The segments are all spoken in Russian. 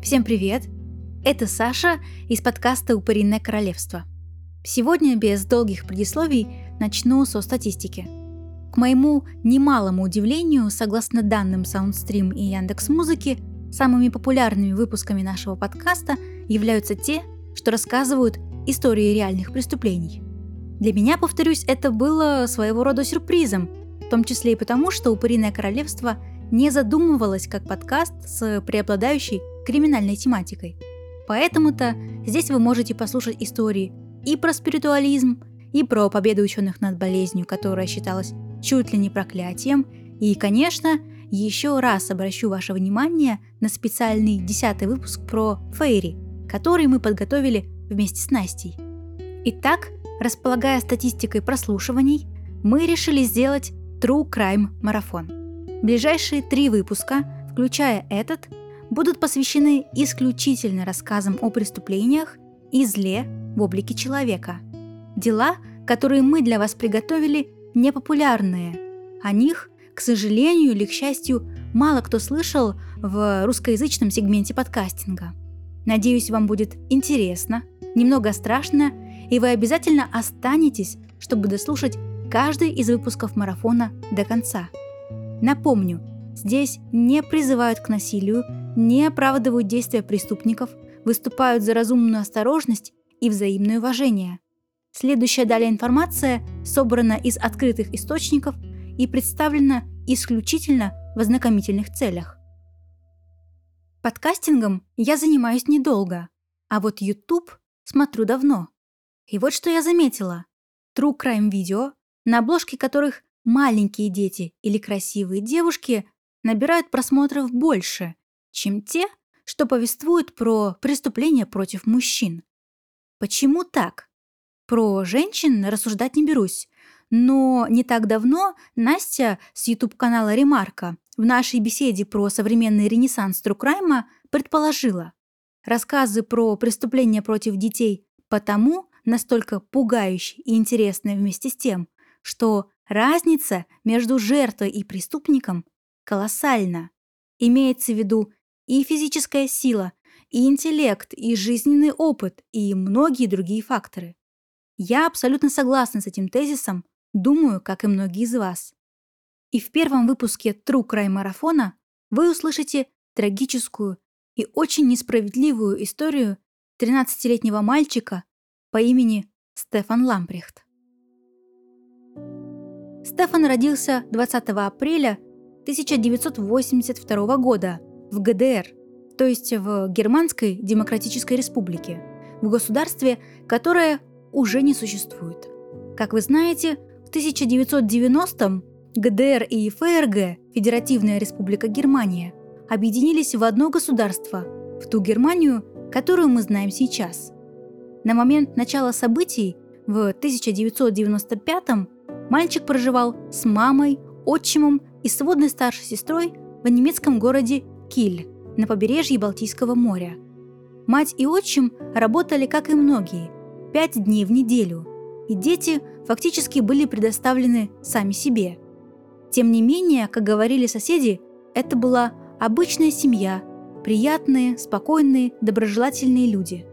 Всем привет! Это Саша из подкаста «Упыриное королевство». Сегодня без долгих предисловий начну со статистики. К моему немалому удивлению, согласно данным SoundStream и Яндекс Музыки, самыми популярными выпусками нашего подкаста являются те, что рассказывают истории реальных преступлений. Для меня, повторюсь, это было своего рода сюрпризом, в том числе и потому, что «Упыриное королевство» не задумывалось как подкаст с преобладающей криминальной тематикой. Поэтому-то здесь вы можете послушать истории и про спиритуализм, и про победу ученых над болезнью, которая считалась чуть ли не проклятием, и, конечно, еще раз обращу ваше внимание на специальный десятый выпуск про Фейри, который мы подготовили вместе с Настей. Итак, располагая статистикой прослушиваний, мы решили сделать True Crime марафон. Ближайшие три выпуска, включая этот, будут посвящены исключительно рассказам о преступлениях и зле в облике человека. Дела, которые мы для вас приготовили, непопулярные. О них, к сожалению или к счастью, мало кто слышал в русскоязычном сегменте подкастинга. Надеюсь, вам будет интересно, немного страшно, и вы обязательно останетесь, чтобы дослушать каждый из выпусков марафона до конца. Напомню, здесь не призывают к насилию, не оправдывают действия преступников, выступают за разумную осторожность и взаимное уважение. Следующая далее информация собрана из открытых источников и представлена исключительно в ознакомительных целях. Подкастингом я занимаюсь недолго, а вот YouTube смотрю давно. И вот что я заметила. True Crime видео, на обложке которых маленькие дети или красивые девушки набирают просмотров больше, чем те, что повествуют про преступления против мужчин. Почему так? Про женщин рассуждать не берусь, но не так давно Настя с YouTube-канала «Ремарка» в нашей беседе про современный ренессанс Трукрайма предположила, рассказы про преступления против детей потому настолько пугающие и интересные вместе с тем, что разница между жертвой и преступником колоссальна. Имеется в виду и физическая сила, и интеллект, и жизненный опыт, и многие другие факторы. Я абсолютно согласна с этим тезисом, думаю, как и многие из вас. И в первом выпуске True Crime марафона вы услышите трагическую и очень несправедливую историю 13-летнего мальчика по имени Стефан Лампрехт. Стефан родился 20 апреля 1982 года в ГДР, то есть в Германской Демократической Республике, в государстве, которое уже не существует. Как вы знаете, в 1990-м ГДР и ФРГ, Федеративная Республика Германия, объединились в одно государство, в ту Германию, которую мы знаем сейчас. На момент начала событий в 1995-м мальчик проживал с мамой, отчимом и сводной старшей сестрой в немецком городе Киль на побережье Балтийского моря. Мать и отчим работали, как и многие, пять дней в неделю, и дети фактически были предоставлены сами себе. Тем не менее, как говорили соседи, это была обычная семья, приятные, спокойные, доброжелательные люди.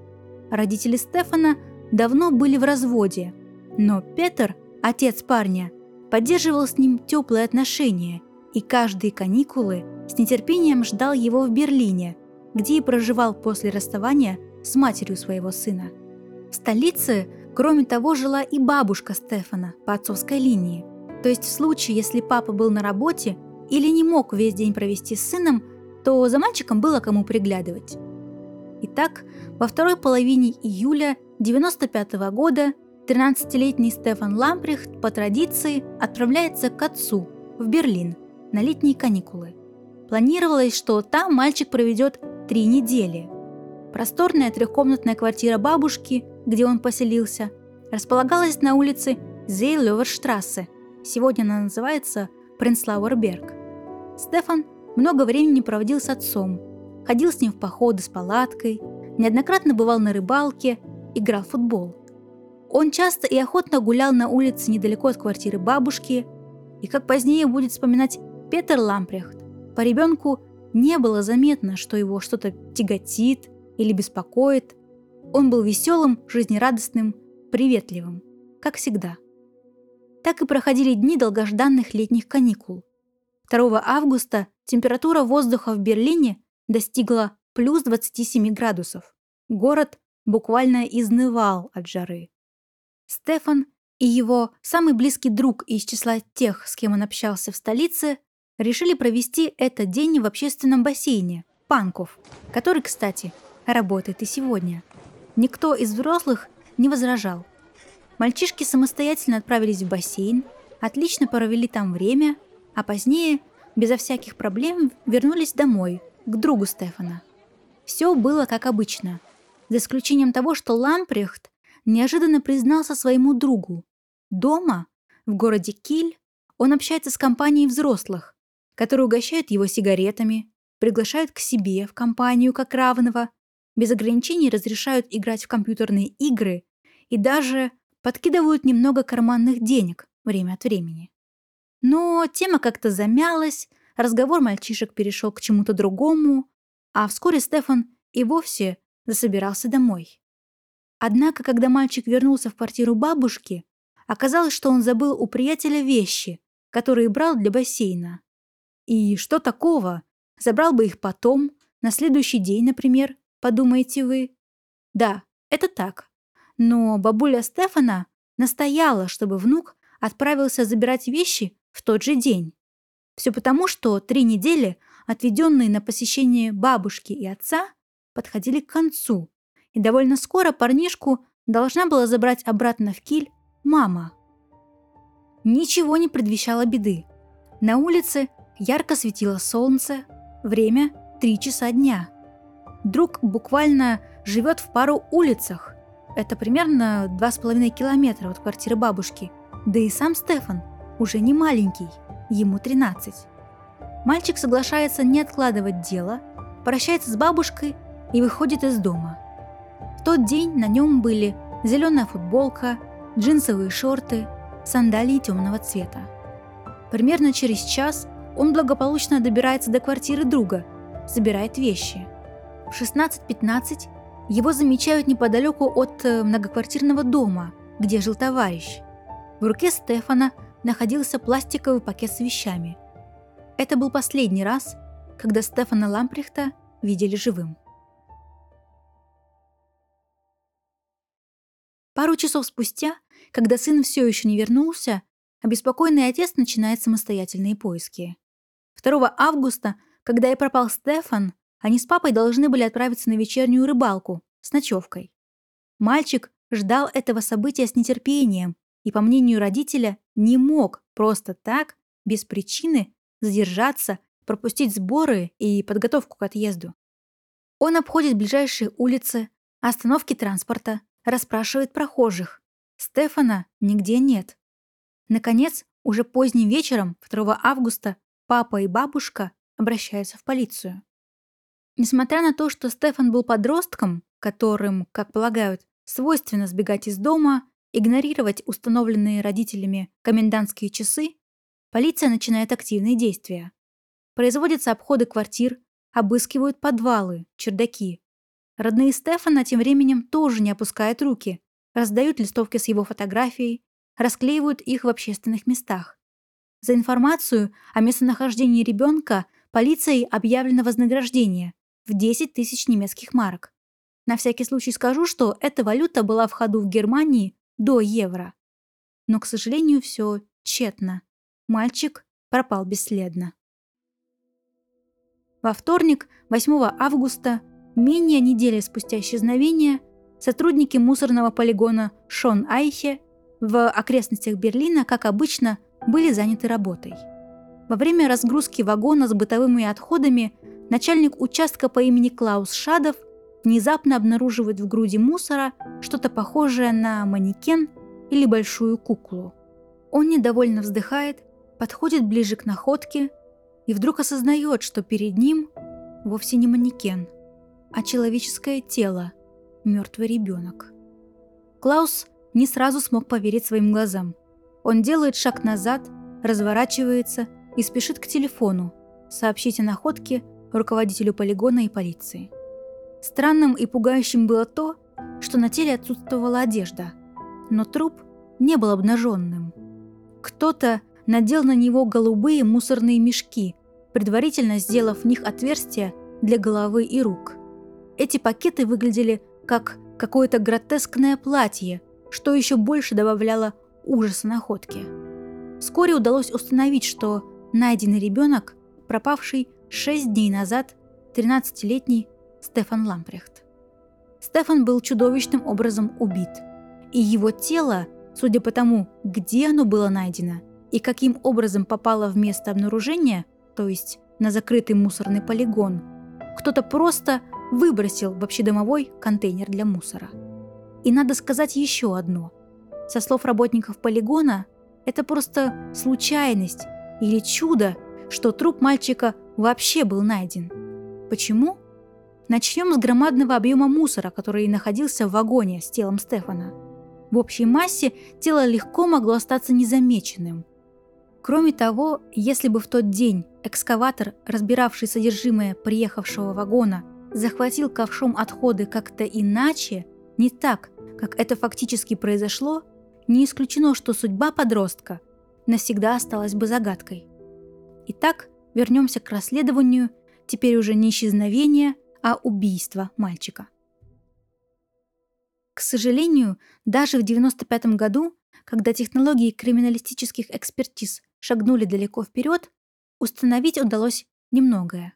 Родители Стефана давно были в разводе, но Петр, отец парня, поддерживал с ним теплые отношения и каждые каникулы с нетерпением ждал его в Берлине, где и проживал после расставания с матерью своего сына. В столице, кроме того, жила и бабушка Стефана по отцовской линии. То есть в случае, если папа был на работе или не мог весь день провести с сыном, то за мальчиком было кому приглядывать. Итак, во второй половине июля 1995 года 13-летний Стефан Ламприхт по традиции отправляется к отцу в Берлин на летние каникулы. Планировалось, что там мальчик проведет три недели. Просторная трехкомнатная квартира бабушки, где он поселился, располагалась на улице Зейлёверштрассе. Сегодня она называется Принслауэрберг. Стефан много времени проводил с отцом, ходил с ним в походы с палаткой, неоднократно бывал на рыбалке, играл в футбол – он часто и охотно гулял на улице недалеко от квартиры бабушки, и, как позднее будет вспоминать Петер Лампрехт, по ребенку не было заметно, что его что-то тяготит или беспокоит. Он был веселым, жизнерадостным, приветливым, как всегда. Так и проходили дни долгожданных летних каникул. 2 августа температура воздуха в Берлине достигла плюс 27 градусов. Город буквально изнывал от жары. Стефан и его самый близкий друг из числа тех, с кем он общался в столице, решили провести этот день в общественном бассейне Панков, который, кстати, работает и сегодня. Никто из взрослых не возражал. Мальчишки самостоятельно отправились в бассейн, отлично провели там время, а позднее, безо всяких проблем, вернулись домой, к другу Стефана. Все было как обычно, за исключением того, что Лампрехт неожиданно признался своему другу. Дома, в городе Киль, он общается с компанией взрослых, которые угощают его сигаретами, приглашают к себе в компанию как равного, без ограничений разрешают играть в компьютерные игры и даже подкидывают немного карманных денег время от времени. Но тема как-то замялась, разговор мальчишек перешел к чему-то другому, а вскоре Стефан и вовсе засобирался домой. Однако, когда мальчик вернулся в квартиру бабушки, оказалось, что он забыл у приятеля вещи, которые брал для бассейна. И что такого? Забрал бы их потом, на следующий день, например, подумаете вы. Да, это так. Но бабуля Стефана настояла, чтобы внук отправился забирать вещи в тот же день. Все потому, что три недели, отведенные на посещение бабушки и отца, подходили к концу, и довольно скоро парнишку должна была забрать обратно в киль мама. Ничего не предвещало беды. На улице ярко светило солнце, время – три часа дня. Друг буквально живет в пару улицах. Это примерно два с половиной километра от квартиры бабушки. Да и сам Стефан уже не маленький, ему 13. Мальчик соглашается не откладывать дело, прощается с бабушкой и выходит из дома. В тот день на нем были зеленая футболка, джинсовые шорты, сандалии темного цвета. Примерно через час он благополучно добирается до квартиры друга, забирает вещи. В 16.15 его замечают неподалеку от э, многоквартирного дома, где жил товарищ. В руке Стефана находился пластиковый пакет с вещами. Это был последний раз, когда Стефана Ламприхта видели живым. Пару часов спустя, когда сын все еще не вернулся, обеспокоенный отец начинает самостоятельные поиски. 2 августа, когда и пропал Стефан, они с папой должны были отправиться на вечернюю рыбалку с ночевкой. Мальчик ждал этого события с нетерпением и, по мнению родителя, не мог просто так, без причины, задержаться, пропустить сборы и подготовку к отъезду. Он обходит ближайшие улицы, остановки транспорта, расспрашивает прохожих. Стефана нигде нет. Наконец, уже поздним вечером, 2 августа, папа и бабушка обращаются в полицию. Несмотря на то, что Стефан был подростком, которым, как полагают, свойственно сбегать из дома, игнорировать установленные родителями комендантские часы, полиция начинает активные действия. Производятся обходы квартир, обыскивают подвалы, чердаки, Родные Стефана тем временем тоже не опускают руки, раздают листовки с его фотографией, расклеивают их в общественных местах. За информацию о местонахождении ребенка полицией объявлено вознаграждение в 10 тысяч немецких марок. На всякий случай скажу, что эта валюта была в ходу в Германии до евро. Но, к сожалению, все тщетно. Мальчик пропал бесследно. Во вторник, 8 августа, Менее недели спустя исчезновения сотрудники мусорного полигона Шон Айхе в окрестностях Берлина, как обычно, были заняты работой. Во время разгрузки вагона с бытовыми отходами начальник участка по имени Клаус Шадов внезапно обнаруживает в груди мусора что-то похожее на манекен или большую куклу. Он недовольно вздыхает, подходит ближе к находке и вдруг осознает, что перед ним вовсе не манекен – а человеческое тело, мертвый ребенок. Клаус не сразу смог поверить своим глазам. Он делает шаг назад, разворачивается и спешит к телефону, сообщить о находке руководителю полигона и полиции. Странным и пугающим было то, что на теле отсутствовала одежда, но труп не был обнаженным. Кто-то надел на него голубые мусорные мешки, предварительно сделав в них отверстия для головы и рук. Эти пакеты выглядели как какое-то гротескное платье, что еще больше добавляло ужаса находки. Вскоре удалось установить, что найденный ребенок, пропавший 6 дней назад, 13-летний Стефан Лампрехт. Стефан был чудовищным образом убит, и его тело, судя по тому, где оно было найдено и каким образом попало в место обнаружения, то есть на закрытый мусорный полигон, кто-то просто выбросил в общедомовой контейнер для мусора. И надо сказать еще одно. Со слов работников полигона, это просто случайность или чудо, что труп мальчика вообще был найден. Почему? Начнем с громадного объема мусора, который находился в вагоне с телом Стефана. В общей массе тело легко могло остаться незамеченным. Кроме того, если бы в тот день экскаватор, разбиравший содержимое приехавшего вагона, захватил ковшом отходы как-то иначе, не так, как это фактически произошло, не исключено, что судьба подростка навсегда осталась бы загадкой. Итак, вернемся к расследованию, теперь уже не исчезновения, а убийства мальчика. К сожалению, даже в 1995 году, когда технологии криминалистических экспертиз шагнули далеко вперед, установить удалось немногое.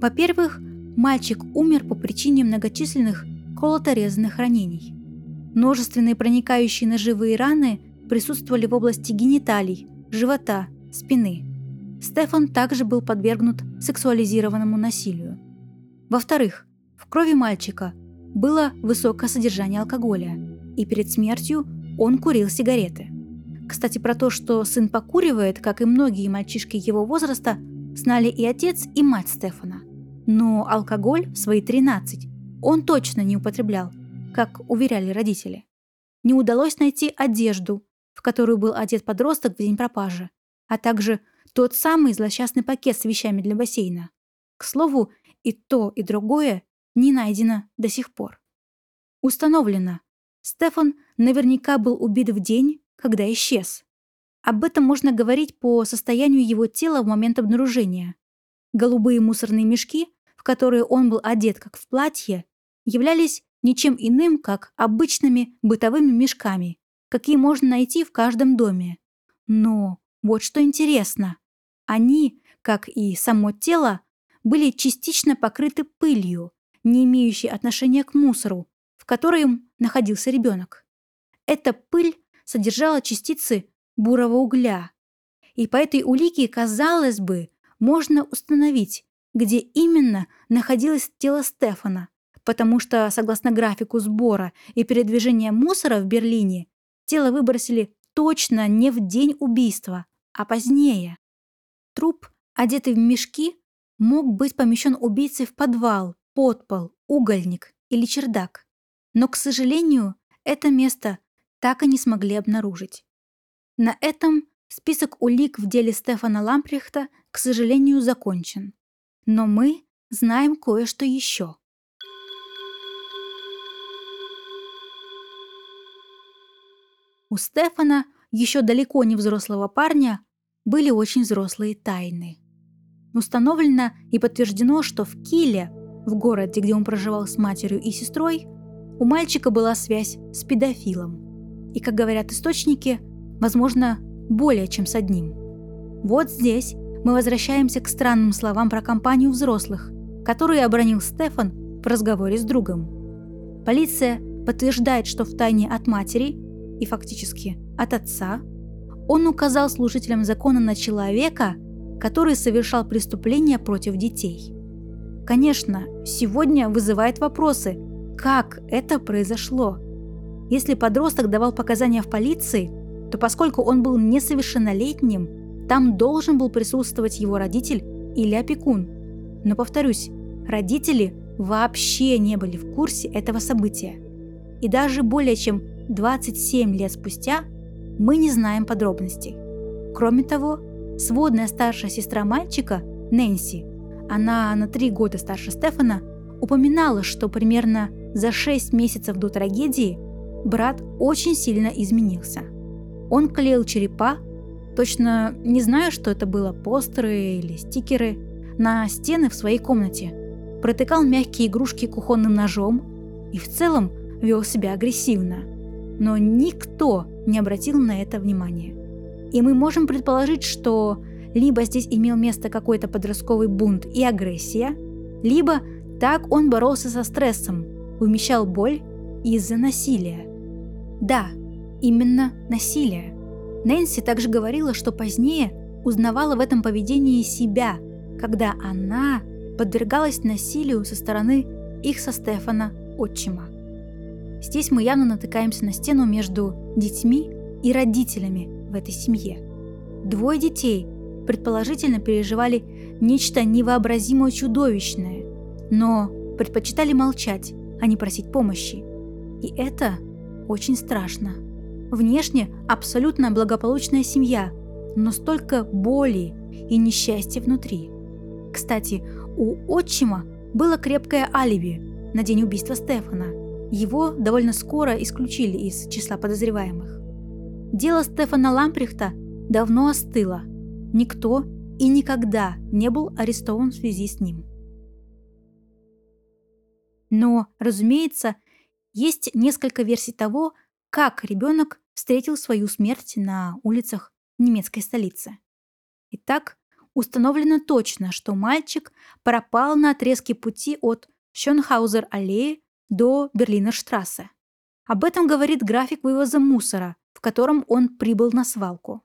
Во-первых, мальчик умер по причине многочисленных колото-резанных ранений. Множественные проникающие ножевые раны присутствовали в области гениталий, живота, спины. Стефан также был подвергнут сексуализированному насилию. Во-вторых, в крови мальчика было высокое содержание алкоголя, и перед смертью он курил сигареты. Кстати, про то, что сын покуривает, как и многие мальчишки его возраста, знали и отец, и мать Стефана. Но алкоголь в свои 13 он точно не употреблял, как уверяли родители. Не удалось найти одежду, в которую был одет подросток в день пропажи, а также тот самый злосчастный пакет с вещами для бассейна. К слову, и то, и другое не найдено до сих пор. Установлено, Стефан наверняка был убит в день, когда исчез. Об этом можно говорить по состоянию его тела в момент обнаружения. Голубые мусорные мешки в которые он был одет как в платье, являлись ничем иным, как обычными бытовыми мешками, какие можно найти в каждом доме. Но вот что интересно. Они, как и само тело, были частично покрыты пылью, не имеющей отношения к мусору, в котором находился ребенок. Эта пыль содержала частицы бурого угля. И по этой улике, казалось бы, можно установить, где именно находилось тело Стефана, потому что, согласно графику сбора и передвижения мусора в Берлине, тело выбросили точно не в день убийства, а позднее. Труп, одетый в мешки, мог быть помещен убийцей в подвал, подпол, угольник или чердак. Но, к сожалению, это место так и не смогли обнаружить. На этом список улик в деле Стефана Лампрехта, к сожалению, закончен. Но мы знаем кое-что еще. У Стефана, еще далеко не взрослого парня, были очень взрослые тайны. Установлено и подтверждено, что в Киле, в городе, где он проживал с матерью и сестрой, у мальчика была связь с педофилом. И, как говорят источники, возможно, более чем с одним. Вот здесь мы возвращаемся к странным словам про компанию взрослых, которые обронил Стефан в разговоре с другом. Полиция подтверждает, что в тайне от матери и фактически от отца он указал служителям закона на человека, который совершал преступления против детей. Конечно, сегодня вызывает вопросы, как это произошло. Если подросток давал показания в полиции, то поскольку он был несовершеннолетним, там должен был присутствовать его родитель или опекун. Но, повторюсь, родители вообще не были в курсе этого события. И даже более чем 27 лет спустя мы не знаем подробностей. Кроме того, сводная старшая сестра мальчика Нэнси, она на три года старше Стефана, упоминала, что примерно за шесть месяцев до трагедии брат очень сильно изменился. Он клеил черепа, точно не знаю, что это было, постеры или стикеры, на стены в своей комнате, протыкал мягкие игрушки кухонным ножом и в целом вел себя агрессивно. Но никто не обратил на это внимания. И мы можем предположить, что либо здесь имел место какой-то подростковый бунт и агрессия, либо так он боролся со стрессом, умещал боль из-за насилия. Да, именно насилие. Нэнси также говорила, что позднее узнавала в этом поведении себя, когда она подвергалась насилию со стороны их со Стефана отчима. Здесь мы явно натыкаемся на стену между детьми и родителями в этой семье. Двое детей предположительно переживали нечто невообразимо чудовищное, но предпочитали молчать, а не просить помощи. И это очень страшно. Внешне абсолютно благополучная семья, но столько боли и несчастья внутри. Кстати, у отчима было крепкое алиби на день убийства Стефана. Его довольно скоро исключили из числа подозреваемых. Дело Стефана Ламприхта давно остыло. Никто и никогда не был арестован в связи с ним. Но, разумеется, есть несколько версий того, как ребенок встретил свою смерть на улицах немецкой столицы. Итак, установлено точно, что мальчик пропал на отрезке пути от Шонхаузер-аллеи до Берлинер-штрассе. Об этом говорит график вывоза мусора, в котором он прибыл на свалку.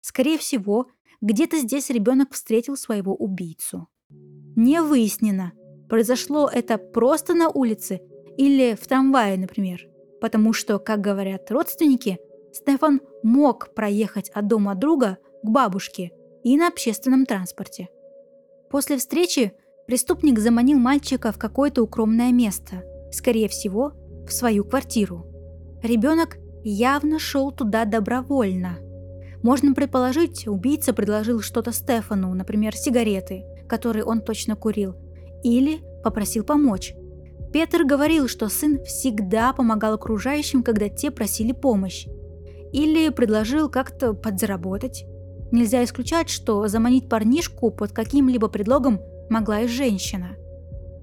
Скорее всего, где-то здесь ребенок встретил своего убийцу. Не выяснено, произошло это просто на улице или в трамвае, например, потому что, как говорят родственники, Стефан мог проехать от дома друга к бабушке и на общественном транспорте. После встречи преступник заманил мальчика в какое-то укромное место, скорее всего, в свою квартиру. Ребенок явно шел туда добровольно. Можно предположить, убийца предложил что-то Стефану, например, сигареты, которые он точно курил, или попросил помочь. Петр говорил, что сын всегда помогал окружающим, когда те просили помощь. Или предложил как-то подзаработать. Нельзя исключать, что заманить парнишку под каким-либо предлогом могла и женщина.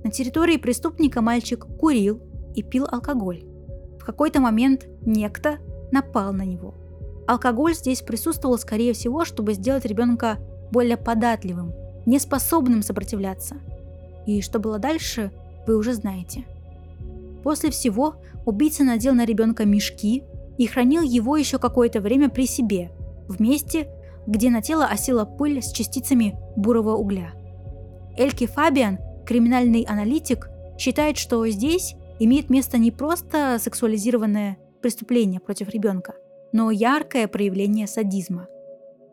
На территории преступника мальчик курил и пил алкоголь. В какой-то момент некто напал на него. Алкоголь здесь присутствовал, скорее всего, чтобы сделать ребенка более податливым, неспособным сопротивляться – и что было дальше, вы уже знаете. После всего убийца надел на ребенка мешки и хранил его еще какое-то время при себе, в месте, где на тело осела пыль с частицами бурого угля. Эльки Фабиан, криминальный аналитик, считает, что здесь имеет место не просто сексуализированное преступление против ребенка, но яркое проявление садизма.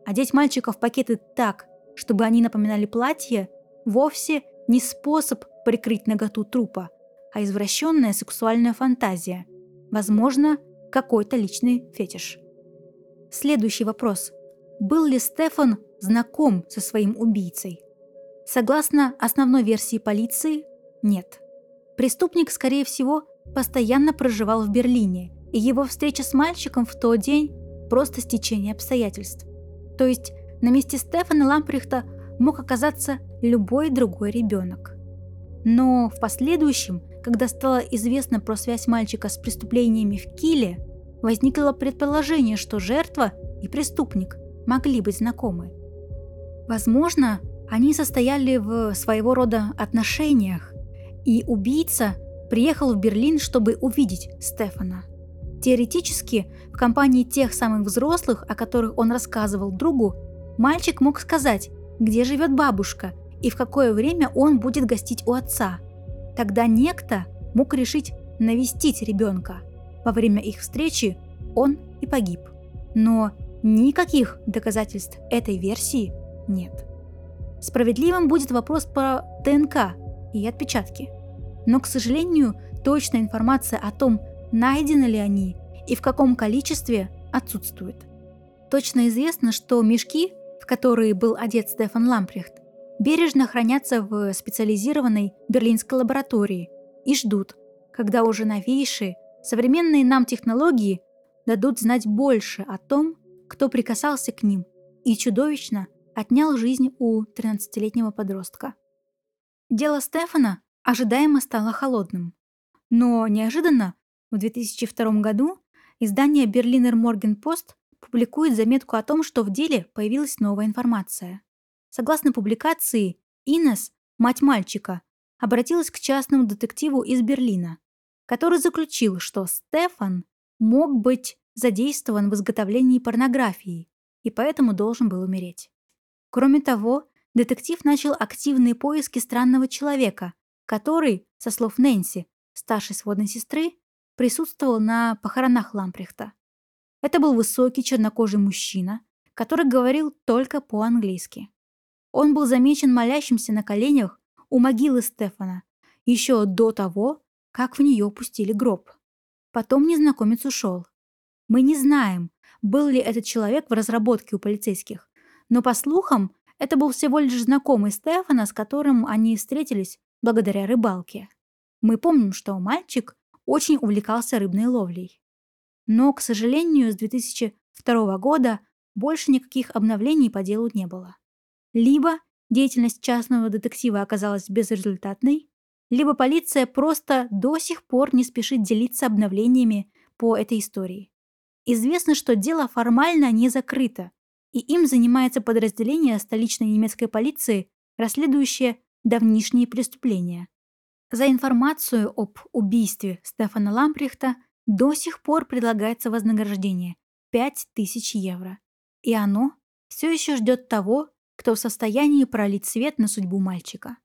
Одеть мальчиков в пакеты так, чтобы они напоминали платье, вовсе не способ прикрыть наготу трупа, а извращенная сексуальная фантазия. Возможно, какой-то личный фетиш. Следующий вопрос. Был ли Стефан знаком со своим убийцей? Согласно основной версии полиции, нет. Преступник, скорее всего, постоянно проживал в Берлине, и его встреча с мальчиком в тот день – просто стечение обстоятельств. То есть на месте Стефана Ламприхта мог оказаться любой другой ребенок. Но в последующем, когда стало известно про связь мальчика с преступлениями в Киле, возникло предположение, что жертва и преступник могли быть знакомы. Возможно, они состояли в своего рода отношениях, и убийца приехал в Берлин, чтобы увидеть Стефана. Теоретически, в компании тех самых взрослых, о которых он рассказывал другу, мальчик мог сказать, где живет бабушка и в какое время он будет гостить у отца. Тогда некто мог решить навестить ребенка. Во время их встречи он и погиб. Но никаких доказательств этой версии нет. Справедливым будет вопрос про ДНК и отпечатки. Но, к сожалению, точная информация о том, найдены ли они и в каком количестве, отсутствует. Точно известно, что мешки в которые был одет Стефан Лампрехт, бережно хранятся в специализированной берлинской лаборатории и ждут, когда уже новейшие, современные нам технологии дадут знать больше о том, кто прикасался к ним и чудовищно отнял жизнь у 13-летнего подростка. Дело Стефана ожидаемо стало холодным. Но неожиданно в 2002 году издание Berliner Morgenpost публикует заметку о том, что в деле появилась новая информация. Согласно публикации, Инес, мать мальчика, обратилась к частному детективу из Берлина, который заключил, что Стефан мог быть задействован в изготовлении порнографии и поэтому должен был умереть. Кроме того, детектив начал активные поиски странного человека, который, со слов Нэнси, старшей сводной сестры, присутствовал на похоронах Лампрехта. Это был высокий чернокожий мужчина, который говорил только по-английски. Он был замечен молящимся на коленях у могилы Стефана еще до того, как в нее пустили гроб. Потом незнакомец ушел. Мы не знаем, был ли этот человек в разработке у полицейских, но по слухам, это был всего лишь знакомый Стефана, с которым они встретились благодаря рыбалке. Мы помним, что мальчик очень увлекался рыбной ловлей. Но, к сожалению, с 2002 года больше никаких обновлений по делу не было. Либо деятельность частного детектива оказалась безрезультатной, либо полиция просто до сих пор не спешит делиться обновлениями по этой истории. Известно, что дело формально не закрыто, и им занимается подразделение столичной немецкой полиции, расследующее давнишние преступления. За информацию об убийстве Стефана Ламприхта до сих пор предлагается вознаграждение – 5000 евро. И оно все еще ждет того, кто в состоянии пролить свет на судьбу мальчика.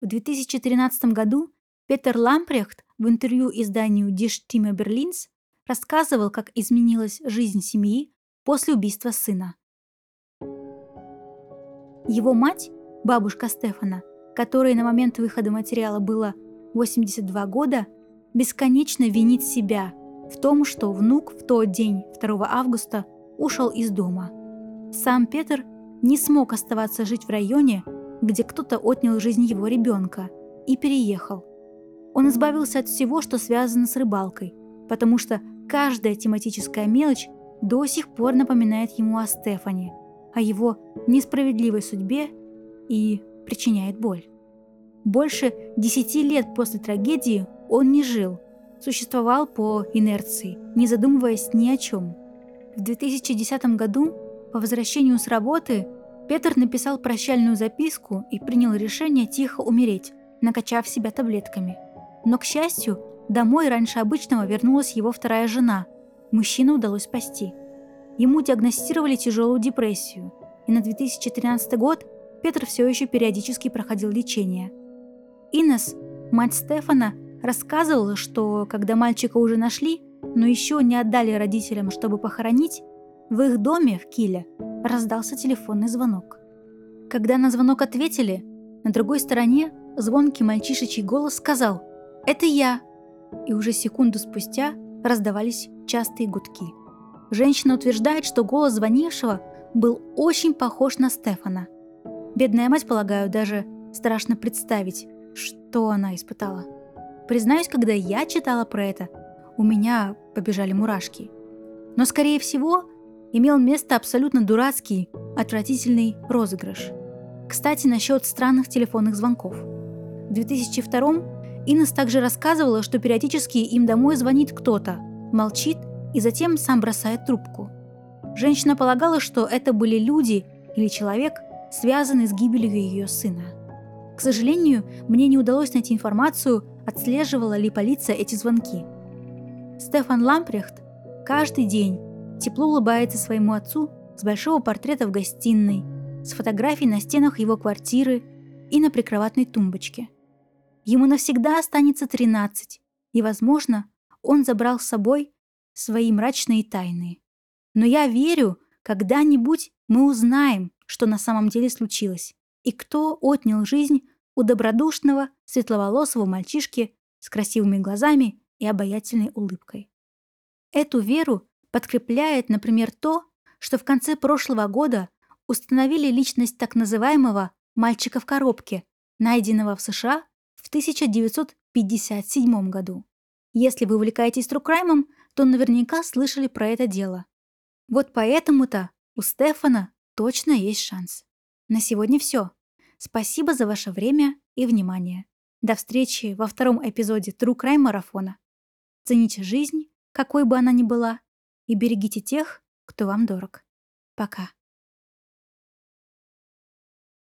В 2013 году Петер Лампрехт в интервью изданию Die Stimme Berlins рассказывал, как изменилась жизнь семьи после убийства сына. Его мать, бабушка Стефана, которой на момент выхода материала было 82 года, бесконечно винит себя в том, что внук в тот день, 2 августа, ушел из дома. Сам Петр не смог оставаться жить в районе, где кто-то отнял жизнь его ребенка, и переехал. Он избавился от всего, что связано с рыбалкой, потому что каждая тематическая мелочь до сих пор напоминает ему о Стефане, о его несправедливой судьбе и причиняет боль. Больше десяти лет после трагедии он не жил, существовал по инерции, не задумываясь ни о чем. В 2010 году, по возвращению с работы, Петр написал прощальную записку и принял решение тихо умереть, накачав себя таблетками. Но, к счастью, домой раньше обычного вернулась его вторая жена. Мужчину удалось спасти. Ему диагностировали тяжелую депрессию, и на 2013 год Петр все еще периодически проходил лечение. Инес, мать Стефана, рассказывала, что когда мальчика уже нашли, но еще не отдали родителям, чтобы похоронить, в их доме в Киле раздался телефонный звонок. Когда на звонок ответили, на другой стороне звонкий мальчишечий голос сказал «Это я!» И уже секунду спустя раздавались частые гудки. Женщина утверждает, что голос звонившего был очень похож на Стефана. Бедная мать, полагаю, даже страшно представить, что она испытала. Признаюсь, когда я читала про это, у меня побежали мурашки. Но, скорее всего, имел место абсолютно дурацкий, отвратительный розыгрыш. Кстати, насчет странных телефонных звонков. В 2002 Инес также рассказывала, что периодически им домой звонит кто-то, молчит и затем сам бросает трубку. Женщина полагала, что это были люди или человек, связанный с гибелью ее сына. К сожалению, мне не удалось найти информацию, отслеживала ли полиция эти звонки. Стефан Лампрехт каждый день тепло улыбается своему отцу с большого портрета в гостиной, с фотографией на стенах его квартиры и на прикроватной тумбочке. Ему навсегда останется 13, и, возможно, он забрал с собой свои мрачные тайны. Но я верю, когда-нибудь мы узнаем, что на самом деле случилось, и кто отнял жизнь у добродушного, светловолосого мальчишки с красивыми глазами и обаятельной улыбкой. Эту веру подкрепляет, например, то, что в конце прошлого года установили личность так называемого «Мальчика в коробке», найденного в США в 1957 году. Если вы увлекаетесь true crime ом, то наверняка слышали про это дело. Вот поэтому-то у Стефана точно есть шанс. На сегодня все. Спасибо за ваше время и внимание. До встречи во втором эпизоде True Crime марафона. Цените жизнь, какой бы она ни была, и берегите тех, кто вам дорог. Пока.